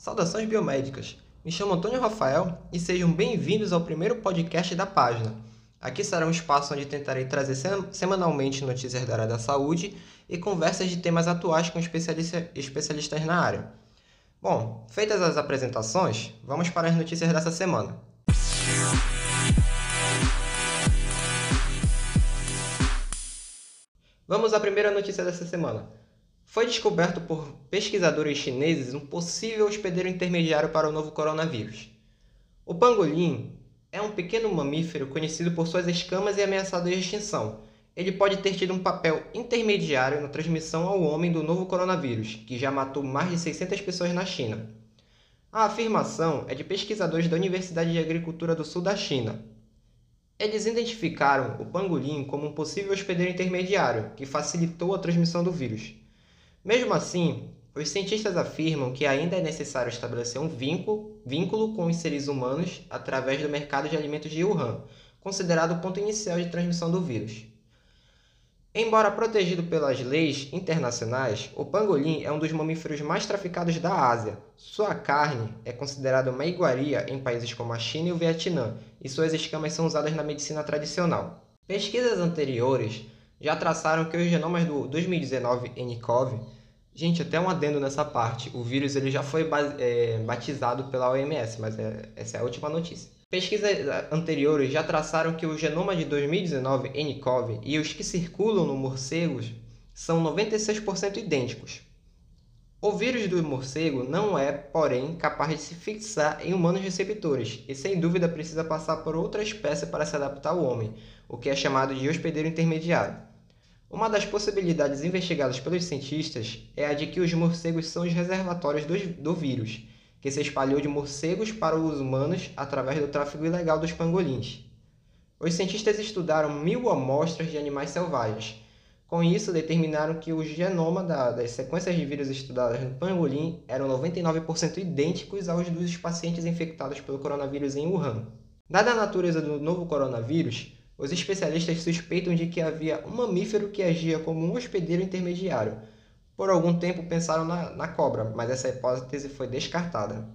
saudações biomédicas. Me chamo Antônio Rafael e sejam bem-vindos ao primeiro podcast da página. Aqui será um espaço onde tentarei trazer semanalmente notícias da área da saúde e conversas de temas atuais com especialista, especialistas na área. Bom, feitas as apresentações, vamos para as notícias dessa semana. Vamos à primeira notícia dessa semana. Foi descoberto por pesquisadores chineses um possível hospedeiro intermediário para o novo coronavírus. O pangolim é um pequeno mamífero conhecido por suas escamas e ameaçado de extinção. Ele pode ter tido um papel intermediário na transmissão ao homem do novo coronavírus, que já matou mais de 600 pessoas na China. A afirmação é de pesquisadores da Universidade de Agricultura do Sul da China. Eles identificaram o pangolim como um possível hospedeiro intermediário que facilitou a transmissão do vírus. Mesmo assim, os cientistas afirmam que ainda é necessário estabelecer um vínculo, vínculo com os seres humanos através do mercado de alimentos de Wuhan, considerado o ponto inicial de transmissão do vírus. Embora protegido pelas leis internacionais, o pangolim é um dos mamíferos mais traficados da Ásia. Sua carne é considerada uma iguaria em países como a China e o Vietnã, e suas escamas são usadas na medicina tradicional. Pesquisas anteriores já traçaram que os genomas do 2019 nCoV, gente, até um adendo nessa parte, o vírus ele já foi é, batizado pela OMS, mas é, essa é a última notícia. Pesquisas anteriores já traçaram que o genoma de 2019 nCoV e os que circulam no morcegos são 96% idênticos. O vírus do morcego não é, porém, capaz de se fixar em humanos receptores e, sem dúvida, precisa passar por outra espécie para se adaptar ao homem, o que é chamado de hospedeiro intermediário. Uma das possibilidades investigadas pelos cientistas é a de que os morcegos são os reservatórios do, do vírus, que se espalhou de morcegos para os humanos através do tráfego ilegal dos pangolins. Os cientistas estudaram mil amostras de animais selvagens. Com isso, determinaram que o genoma da, das sequências de vírus estudadas no pangolim eram 99% idênticos aos dos pacientes infectados pelo coronavírus em Wuhan. Dada a natureza do novo coronavírus, os especialistas suspeitam de que havia um mamífero que agia como um hospedeiro intermediário. Por algum tempo pensaram na, na cobra, mas essa hipótese foi descartada.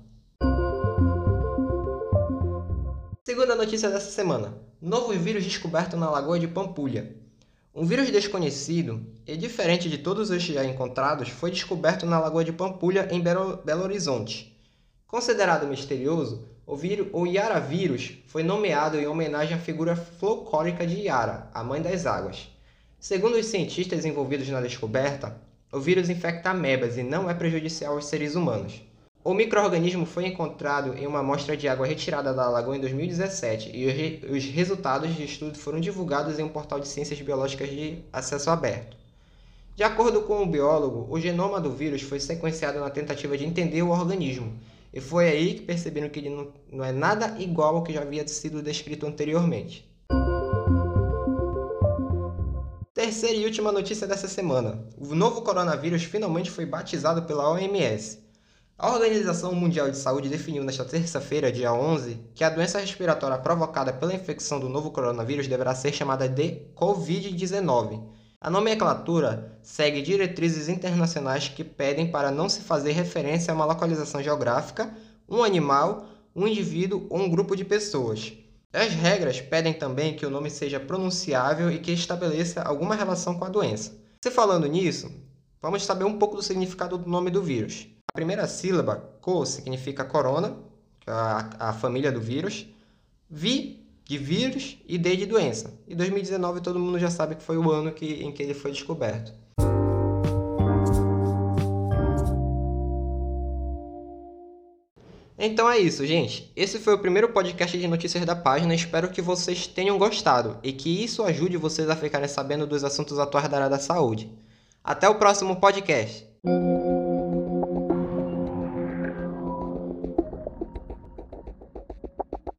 Segunda notícia dessa semana: novo vírus descoberto na Lagoa de Pampulha. Um vírus desconhecido e diferente de todos os já encontrados foi descoberto na Lagoa de Pampulha, em Belo, Belo Horizonte. Considerado misterioso, o, vírus, o Yara vírus foi nomeado em homenagem à figura folclórica de Yara, a mãe das águas. Segundo os cientistas envolvidos na descoberta, o vírus infecta amebas e não é prejudicial aos seres humanos. O microorganismo foi encontrado em uma amostra de água retirada da lagoa em 2017 e os, re os resultados de estudo foram divulgados em um portal de ciências biológicas de acesso aberto. De acordo com o biólogo, o genoma do vírus foi sequenciado na tentativa de entender o organismo e foi aí que perceberam que ele não, não é nada igual ao que já havia sido descrito anteriormente. Terceira e última notícia dessa semana: o novo coronavírus finalmente foi batizado pela OMS. A Organização Mundial de Saúde definiu nesta terça-feira, dia 11, que a doença respiratória provocada pela infecção do novo coronavírus deverá ser chamada de Covid-19. A nomenclatura segue diretrizes internacionais que pedem para não se fazer referência a uma localização geográfica, um animal, um indivíduo ou um grupo de pessoas. As regras pedem também que o nome seja pronunciável e que estabeleça alguma relação com a doença. Se falando nisso, vamos saber um pouco do significado do nome do vírus. A primeira sílaba, co, significa corona, é a, a família do vírus. Vi de vírus e D de doença. E 2019 todo mundo já sabe que foi o ano que, em que ele foi descoberto. Então é isso, gente. Esse foi o primeiro podcast de notícias da página. Espero que vocês tenham gostado e que isso ajude vocês a ficarem sabendo dos assuntos atuais da área da saúde. Até o próximo podcast.